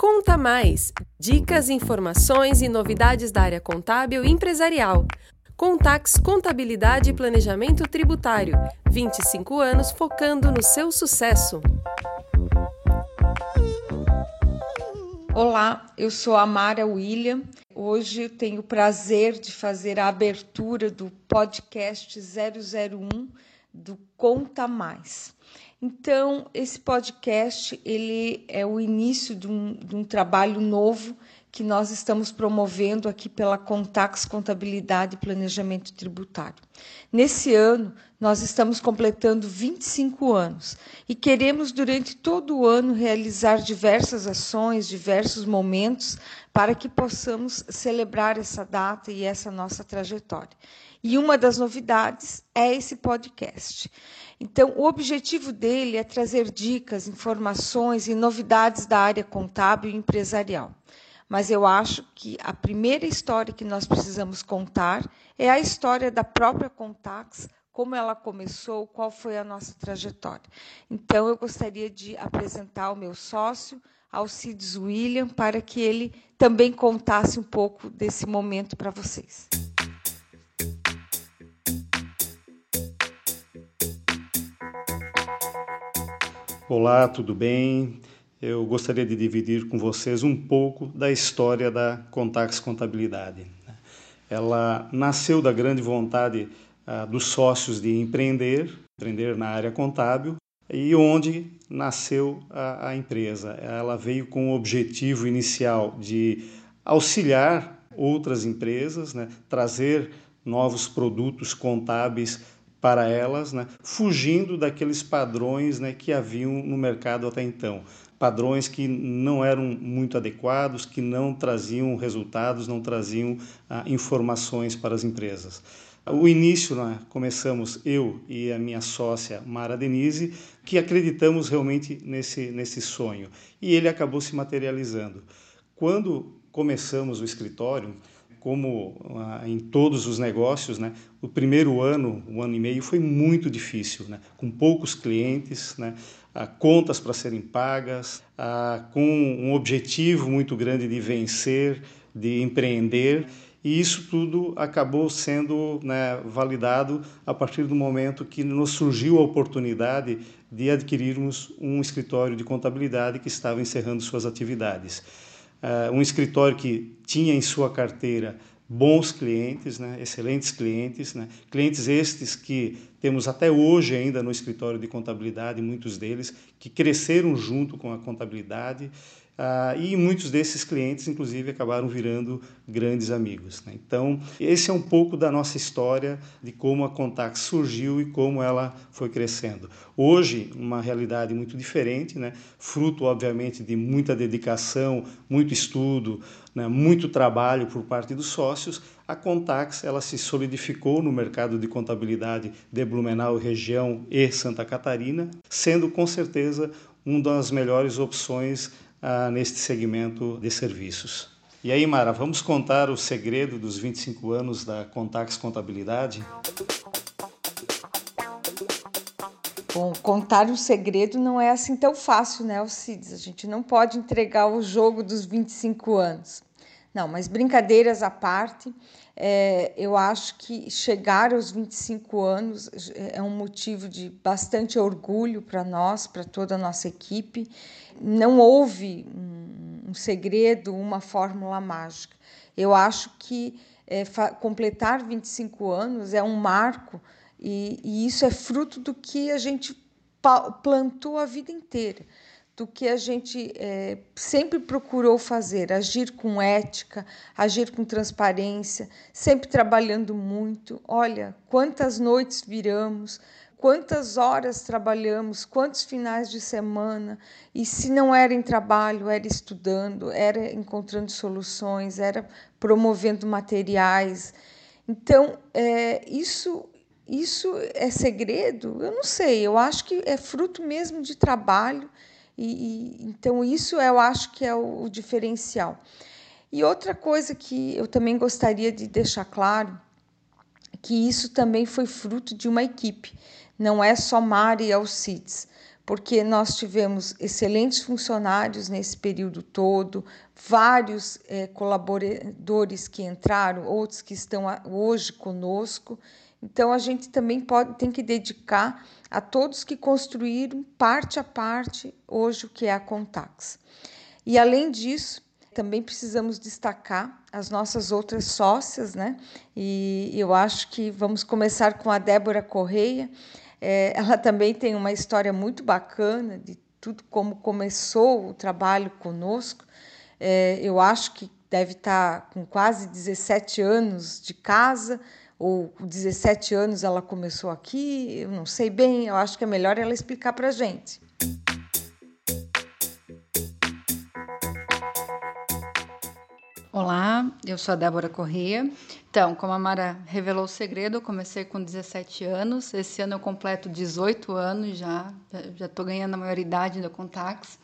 Conta Mais! Dicas, informações e novidades da área contábil e empresarial. Contax Contabilidade e Planejamento Tributário. 25 anos focando no seu sucesso. Olá, eu sou a Mara William. Hoje eu tenho o prazer de fazer a abertura do podcast 001 do Conta Mais. Então, esse podcast ele é o início de um, de um trabalho novo que nós estamos promovendo aqui pela Contax Contabilidade e Planejamento Tributário. Nesse ano, nós estamos completando 25 anos e queremos, durante todo o ano, realizar diversas ações, diversos momentos para que possamos celebrar essa data e essa nossa trajetória. E uma das novidades é esse podcast. Então, o objetivo dele é trazer dicas, informações e novidades da área contábil e empresarial. Mas eu acho que a primeira história que nós precisamos contar é a história da própria Contax, como ela começou, qual foi a nossa trajetória. Então, eu gostaria de apresentar o meu sócio, Alcides William, para que ele também contasse um pouco desse momento para vocês. Olá, tudo bem? Eu gostaria de dividir com vocês um pouco da história da Contax Contabilidade. Ela nasceu da grande vontade ah, dos sócios de empreender, empreender na área contábil, e onde nasceu a, a empresa. Ela veio com o objetivo inicial de auxiliar outras empresas, né, trazer novos produtos contábeis para elas, né, fugindo daqueles padrões né, que haviam no mercado até então. Padrões que não eram muito adequados, que não traziam resultados, não traziam ah, informações para as empresas. O início, né, começamos eu e a minha sócia Mara Denise, que acreditamos realmente nesse, nesse sonho. E ele acabou se materializando. Quando começamos o escritório, como ah, em todos os negócios, né, o primeiro ano, um ano e meio, foi muito difícil, né, com poucos clientes, né, ah, contas para serem pagas, ah, com um objetivo muito grande de vencer, de empreender. E isso tudo acabou sendo né, validado a partir do momento que nos surgiu a oportunidade de adquirirmos um escritório de contabilidade que estava encerrando suas atividades uh, um escritório que tinha em sua carteira bons clientes, né, excelentes clientes, né, clientes estes que temos até hoje ainda no escritório de contabilidade, muitos deles que cresceram junto com a contabilidade ah, e muitos desses clientes, inclusive, acabaram virando grandes amigos. Né? Então, esse é um pouco da nossa história de como a Contact surgiu e como ela foi crescendo. Hoje, uma realidade muito diferente, né? fruto, obviamente, de muita dedicação, muito estudo, né? muito trabalho por parte dos sócios. A Contax ela se solidificou no mercado de contabilidade de Blumenau, região e Santa Catarina, sendo com certeza uma das melhores opções ah, neste segmento de serviços. E aí, Mara, vamos contar o segredo dos 25 anos da Contax Contabilidade? Bom, contar o segredo não é assim tão fácil, né, Alcides? A gente não pode entregar o jogo dos 25 anos. Não, mas brincadeiras à parte, é, eu acho que chegar aos 25 anos é um motivo de bastante orgulho para nós, para toda a nossa equipe. Não houve um, segredo, uma fórmula mágica. Eu acho que é, completar 25 anos é um marco e, e isso é fruto do que a gente plantou a vida inteira do que a gente é, sempre procurou fazer, agir com ética, agir com transparência, sempre trabalhando muito. Olha, quantas noites viramos, quantas horas trabalhamos, quantos finais de semana, e se não era em trabalho, era estudando, era encontrando soluções, era promovendo materiais. Então, é, isso isso é segredo? Eu não sei, eu acho que é fruto mesmo de trabalho e, e, então, isso eu acho que é o, o diferencial. E outra coisa que eu também gostaria de deixar claro, que isso também foi fruto de uma equipe, não é só Mari e Alcides, porque nós tivemos excelentes funcionários nesse período todo, vários é, colaboradores que entraram, outros que estão hoje conosco. Então a gente também pode, tem que dedicar a todos que construíram parte a parte hoje o que é a Contax. E além disso, também precisamos destacar as nossas outras sócias, né? E eu acho que vamos começar com a Débora Correia. É, ela também tem uma história muito bacana de tudo como começou o trabalho conosco. É, eu acho que deve estar com quase 17 anos de casa, ou com 17 anos ela começou aqui, eu não sei bem, eu acho que é melhor ela explicar para a gente. Olá, eu sou a Débora Corrêa. Então, como a Mara revelou o segredo, eu comecei com 17 anos. Esse ano eu completo 18 anos já, já estou ganhando a maioridade da Contax.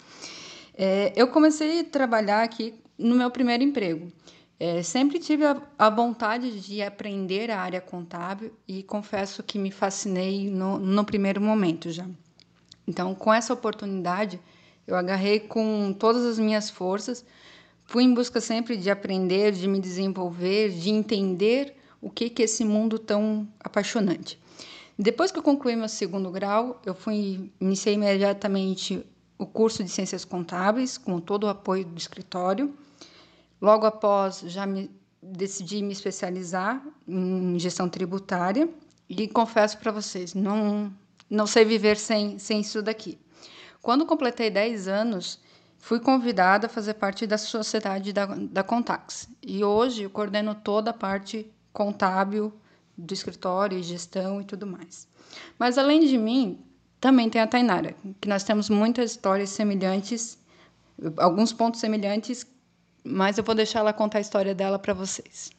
É, eu comecei a trabalhar aqui no meu primeiro emprego. É, sempre tive a, a, vontade de aprender a área contábil e confesso que me fascinei no, no primeiro momento já. Então, com essa oportunidade, eu agarrei com todas as minhas forças Fui em busca sempre de aprender, de me desenvolver, de entender o que que esse mundo tão apaixonante. Depois que eu concluí meu segundo grau, eu fui iniciei imediatamente o curso de Ciências Contábeis, com todo o apoio do escritório. Logo após, já me decidi me especializar em gestão tributária e confesso para vocês, não não sei viver sem sem isso daqui. Quando completei 10 anos, Fui convidada a fazer parte da sociedade da, da Contax e hoje eu coordeno toda a parte contábil do escritório, gestão e tudo mais. Mas além de mim, também tem a Tainara, que nós temos muitas histórias semelhantes, alguns pontos semelhantes, mas eu vou deixar ela contar a história dela para vocês.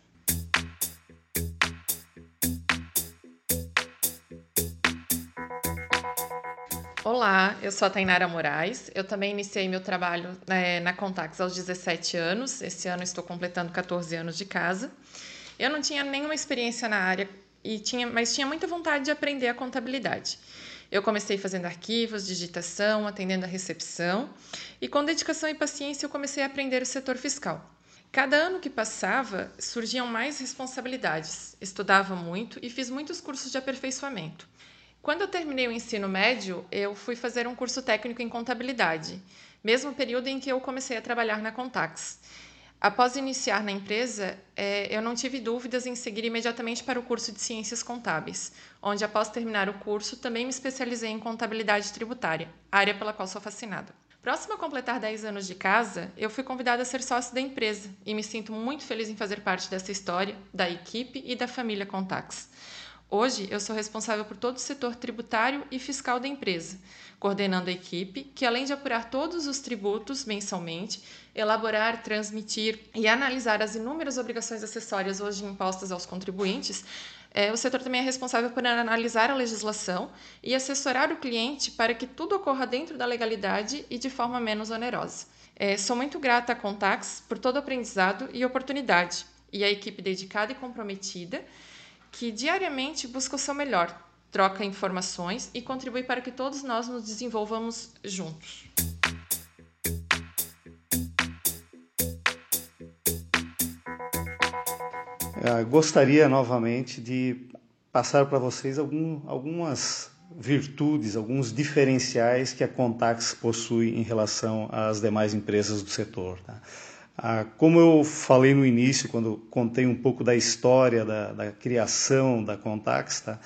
Olá, eu sou a Tainara Moraes. Eu também iniciei meu trabalho é, na Contax aos 17 anos. Esse ano estou completando 14 anos de casa. Eu não tinha nenhuma experiência na área, e tinha, mas tinha muita vontade de aprender a contabilidade. Eu comecei fazendo arquivos, digitação, atendendo a recepção, e com dedicação e paciência eu comecei a aprender o setor fiscal. Cada ano que passava, surgiam mais responsabilidades. Estudava muito e fiz muitos cursos de aperfeiçoamento. Quando eu terminei o ensino médio, eu fui fazer um curso técnico em contabilidade, mesmo período em que eu comecei a trabalhar na Contax. Após iniciar na empresa, é, eu não tive dúvidas em seguir imediatamente para o curso de Ciências Contábeis, onde, após terminar o curso, também me especializei em contabilidade tributária, área pela qual sou fascinada. Próximo a completar 10 anos de casa, eu fui convidada a ser sócio da empresa e me sinto muito feliz em fazer parte dessa história, da equipe e da família Contax. Hoje, eu sou responsável por todo o setor tributário e fiscal da empresa, coordenando a equipe que, além de apurar todos os tributos mensalmente, elaborar, transmitir e analisar as inúmeras obrigações acessórias hoje impostas aos contribuintes, é, o setor também é responsável por analisar a legislação e assessorar o cliente para que tudo ocorra dentro da legalidade e de forma menos onerosa. É, sou muito grata à Contax por todo o aprendizado e oportunidade, e à equipe dedicada e comprometida que diariamente busca o seu melhor, troca informações e contribui para que todos nós nos desenvolvamos juntos. Eu gostaria novamente de passar para vocês algum, algumas virtudes, alguns diferenciais que a Contax possui em relação às demais empresas do setor. Tá? Ah, como eu falei no início, quando contei um pouco da história da, da criação da Contax, tá?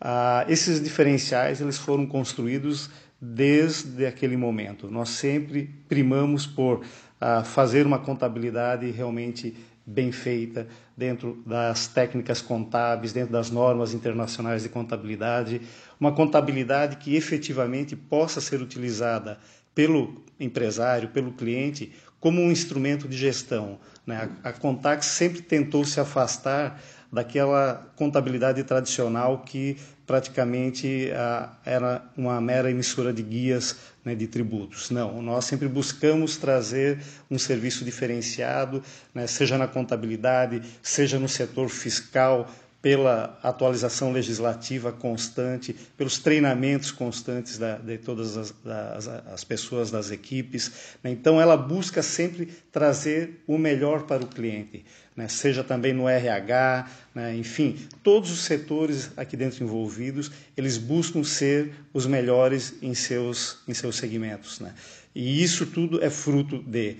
ah, esses diferenciais eles foram construídos desde aquele momento. Nós sempre primamos por ah, fazer uma contabilidade realmente bem feita dentro das técnicas contábeis, dentro das normas internacionais de contabilidade, uma contabilidade que efetivamente possa ser utilizada pelo empresário, pelo cliente, como um instrumento de gestão. Né? A, a Contax sempre tentou se afastar daquela contabilidade tradicional que praticamente a, era uma mera emissora de guias né, de tributos. Não, nós sempre buscamos trazer um serviço diferenciado, né, seja na contabilidade, seja no setor fiscal, pela atualização legislativa constante, pelos treinamentos constantes da, de todas as, as, as, pessoas das equipes. Né? Então, ela busca sempre trazer o melhor para o cliente, né? seja também no RH, né? enfim, todos os setores aqui dentro envolvidos, eles buscam ser os melhores em seus, em seus segmentos. Né? E isso tudo é fruto de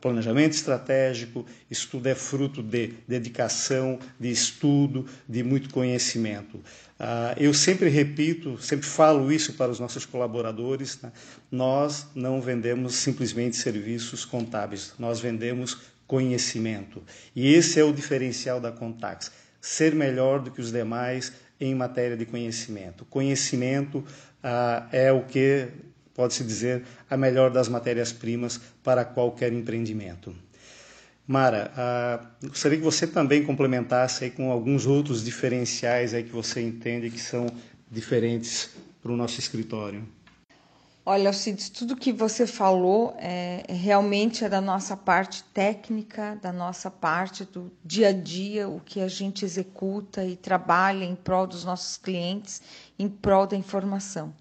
planejamento estratégico, isso tudo é fruto de dedicação, de estudo, de muito conhecimento. Uh, eu sempre repito, sempre falo isso para os nossos colaboradores: né? nós não vendemos simplesmente serviços contábeis, nós vendemos conhecimento. E esse é o diferencial da Contax: ser melhor do que os demais em matéria de conhecimento. Conhecimento uh, é o que pode-se dizer, a melhor das matérias-primas para qualquer empreendimento. Mara, ah, gostaria que você também complementasse com alguns outros diferenciais aí que você entende que são diferentes para o nosso escritório. Olha, Alcides, tudo que você falou é, realmente é da nossa parte técnica, da nossa parte do dia a dia, o que a gente executa e trabalha em prol dos nossos clientes, em prol da informação.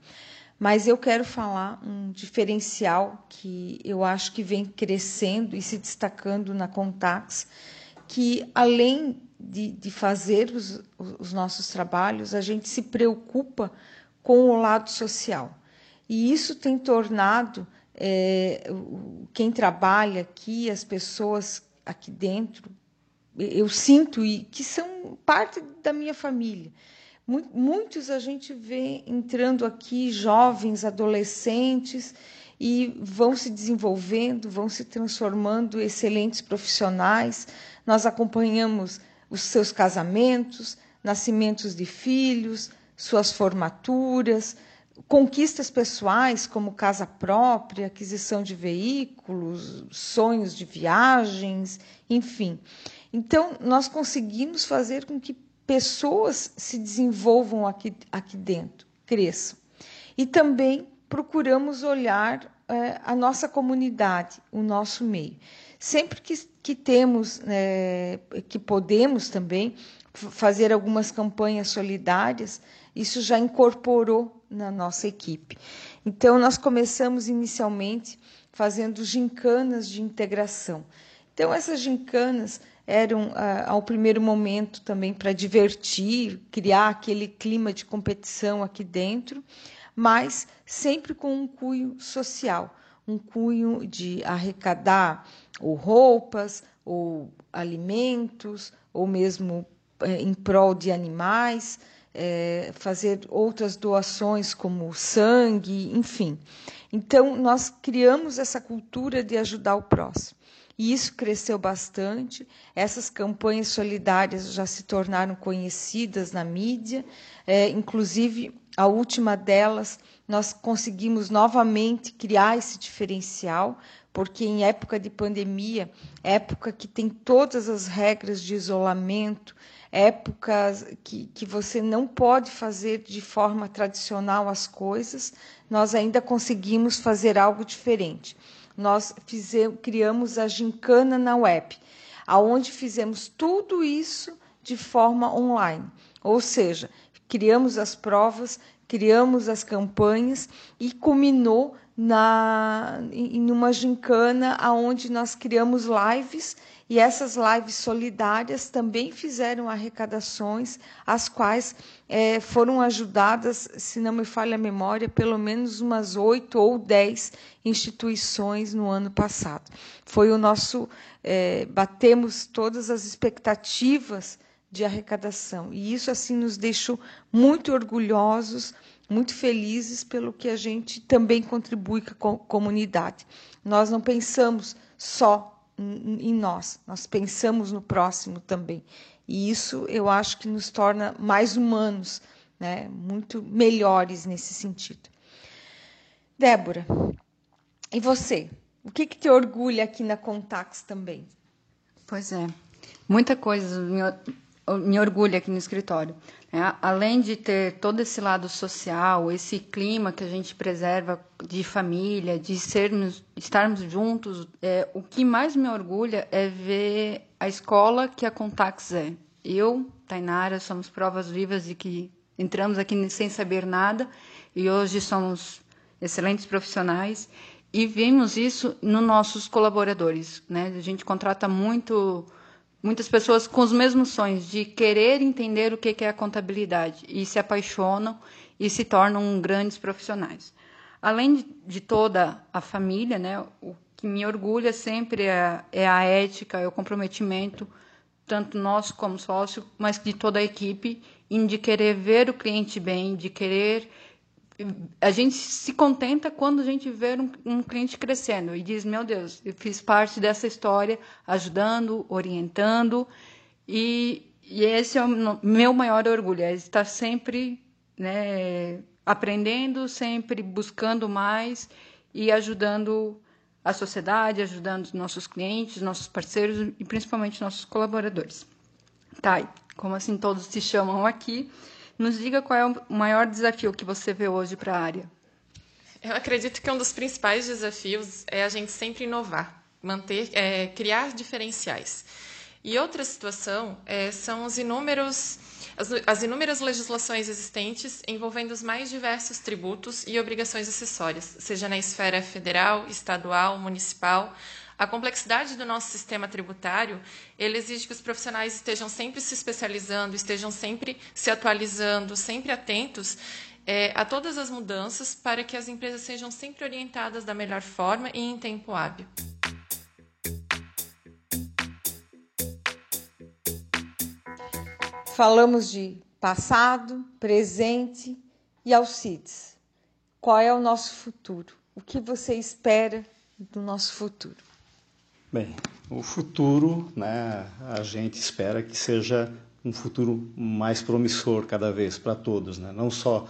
Mas eu quero falar um diferencial que eu acho que vem crescendo e se destacando na Contax, que além de, de fazer os, os nossos trabalhos, a gente se preocupa com o lado social. E isso tem tornado é, quem trabalha aqui, as pessoas aqui dentro, eu sinto e que são parte da minha família. Muitos a gente vê entrando aqui, jovens, adolescentes, e vão se desenvolvendo, vão se transformando excelentes profissionais. Nós acompanhamos os seus casamentos, nascimentos de filhos, suas formaturas, conquistas pessoais como casa própria, aquisição de veículos, sonhos de viagens, enfim. Então, nós conseguimos fazer com que pessoas se desenvolvam aqui, aqui dentro, cresçam. E também procuramos olhar é, a nossa comunidade, o nosso meio. Sempre que, que temos, é, que podemos também fazer algumas campanhas solidárias, isso já incorporou na nossa equipe. Então, nós começamos inicialmente fazendo gincanas de integração. Então, essas gincanas eram ao primeiro momento também para divertir, criar aquele clima de competição aqui dentro, mas sempre com um cunho social, um cunho de arrecadar ou roupas, ou alimentos, ou mesmo eh, em prol de animais, eh, fazer outras doações como sangue, enfim. Então, nós criamos essa cultura de ajudar o próximo. E isso cresceu bastante. Essas campanhas solidárias já se tornaram conhecidas na mídia, é, inclusive a última delas, nós conseguimos novamente criar esse diferencial, porque em época de pandemia, época que tem todas as regras de isolamento, épocas que, que você não pode fazer de forma tradicional as coisas, nós ainda conseguimos fazer algo diferente nós fizemos, criamos a Gincana na web, aonde fizemos tudo isso de forma online. Ou seja, criamos as provas, criamos as campanhas e culminou na, em uma gincana aonde nós criamos lives e essas lives solidárias também fizeram arrecadações, as quais é, foram ajudadas, se não me falha a memória, pelo menos umas oito ou dez instituições no ano passado. Foi o nosso. É, batemos todas as expectativas de arrecadação. E isso assim nos deixou muito orgulhosos, muito felizes pelo que a gente também contribui com a comunidade. Nós não pensamos só em nós, nós pensamos no próximo também. E isso eu acho que nos torna mais humanos, né? muito melhores nesse sentido. Débora, e você? O que, que te orgulha aqui na Contax também? Pois é, muita coisa me, me orgulha aqui no escritório. É, além de ter todo esse lado social, esse clima que a gente preserva de família, de sermos, estarmos juntos, é, o que mais me orgulha é ver a escola que a Contax é. Eu, Tainara, somos provas vivas de que entramos aqui sem saber nada e hoje somos excelentes profissionais e vimos isso nos nossos colaboradores, né? A gente contrata muito muitas pessoas com os mesmos sonhos de querer entender o que é a contabilidade e se apaixonam e se tornam grandes profissionais. Além de toda a família, né, o que me orgulha sempre é, é a ética, é o comprometimento, tanto nosso como sócio, mas de toda a equipe, em de querer ver o cliente bem, de querer a gente se contenta quando a gente vê um, um, cliente crescendo e diz: Meu Deus, eu fiz parte dessa história, ajudando, orientando, e, e esse é o meu maior orgulho: é estar sempre né, aprendendo, sempre buscando mais e ajudando a sociedade, ajudando os nossos clientes, nossos parceiros e principalmente nossos colaboradores. Tá, como assim todos se chamam aqui. Nos diga qual é o maior desafio que você vê hoje para a área. Eu acredito que um dos principais desafios é a gente sempre inovar, manter, é, criar diferenciais. E outra situação é, são os inúmeros, as, as inúmeras legislações existentes envolvendo os mais diversos tributos e obrigações acessórias, seja na esfera federal, estadual, municipal, a complexidade do nosso sistema tributário, ele exige que os profissionais estejam sempre se especializando, estejam sempre se atualizando, sempre atentos é, a todas as mudanças para que as empresas sejam sempre orientadas da melhor forma e em tempo hábil. Falamos de passado, presente e Alcides. Qual é o nosso futuro? O que você espera do nosso futuro? Bem, o futuro, né, a gente espera que seja um futuro mais promissor cada vez para todos, né? não só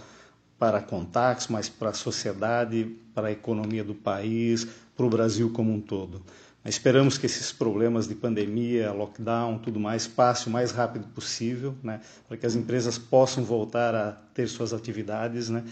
para Contax, mas para a sociedade, para a economia do país, para o Brasil como um todo. Mas esperamos que esses problemas de pandemia, lockdown, tudo mais, passe o mais rápido possível, né, para que as empresas possam voltar a ter suas atividades, né,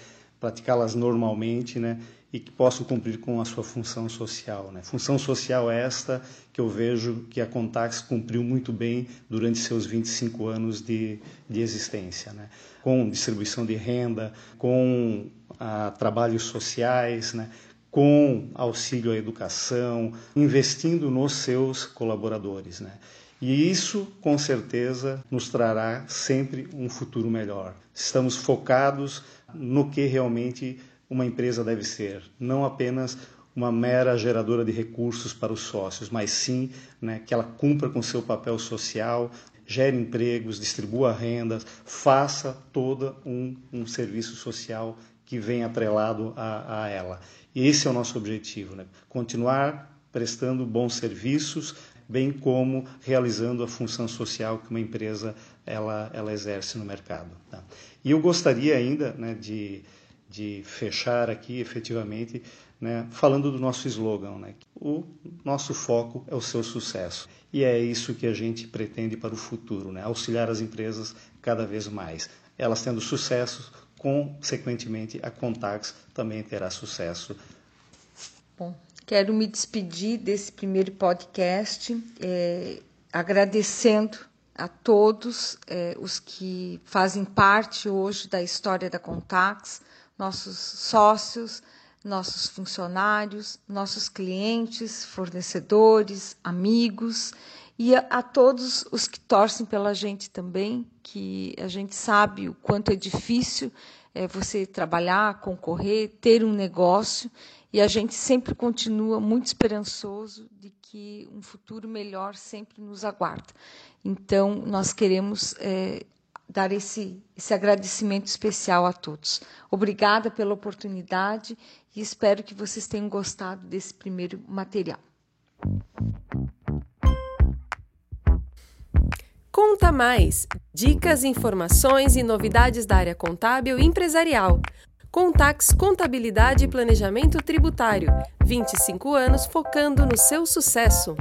praticá-las normalmente, né, e que possam cumprir com a sua função social. Né? Função social esta que eu vejo que a Contax cumpriu muito bem durante seus 25 anos de, de existência, né? com distribuição de renda, com ah, trabalhos sociais, né? com auxílio à educação, investindo nos seus colaboradores. Né? E isso, com certeza, nos trará sempre um futuro melhor. Estamos focados no que realmente uma empresa deve ser, não apenas uma mera geradora de recursos para os sócios, mas sim né, que ela cumpra com seu papel social, gere empregos, distribua rendas, faça todo um, um serviço social que vem atrelado a, a, ela. E esse é o nosso objetivo, né? continuar prestando bons serviços, bem como realizando a função social que uma empresa ela, ela exerce no mercado. Tá? E eu gostaria ainda né, de de fechar aqui efetivamente né, falando do nosso slogan. Né? O nosso foco é o seu sucesso. E é isso que a gente pretende para o futuro, né? auxiliar as empresas cada vez mais. Elas tendo sucesso, consequentemente a Contax também terá sucesso. Bom, quero me despedir desse primeiro podcast, é, agradecendo a todos é, os que fazem parte hoje da história da Contax, nossos sócios, nossos funcionários, nossos clientes, fornecedores, amigos e a, a, todos os que torcem pela gente também, que a gente sabe o quanto é difícil é, você trabalhar, concorrer, ter um negócio e a gente sempre continua muito esperançoso de que um futuro melhor sempre nos aguarda. Então, nós queremos é, dar esse, esse agradecimento especial a todos. Obrigada pela oportunidade e espero que vocês tenham gostado desse primeiro material. Conta mais! Dicas, informações e novidades da área contábil e empresarial. Contax Contabilidade e Planejamento Tributário. 25 anos focando no seu sucesso.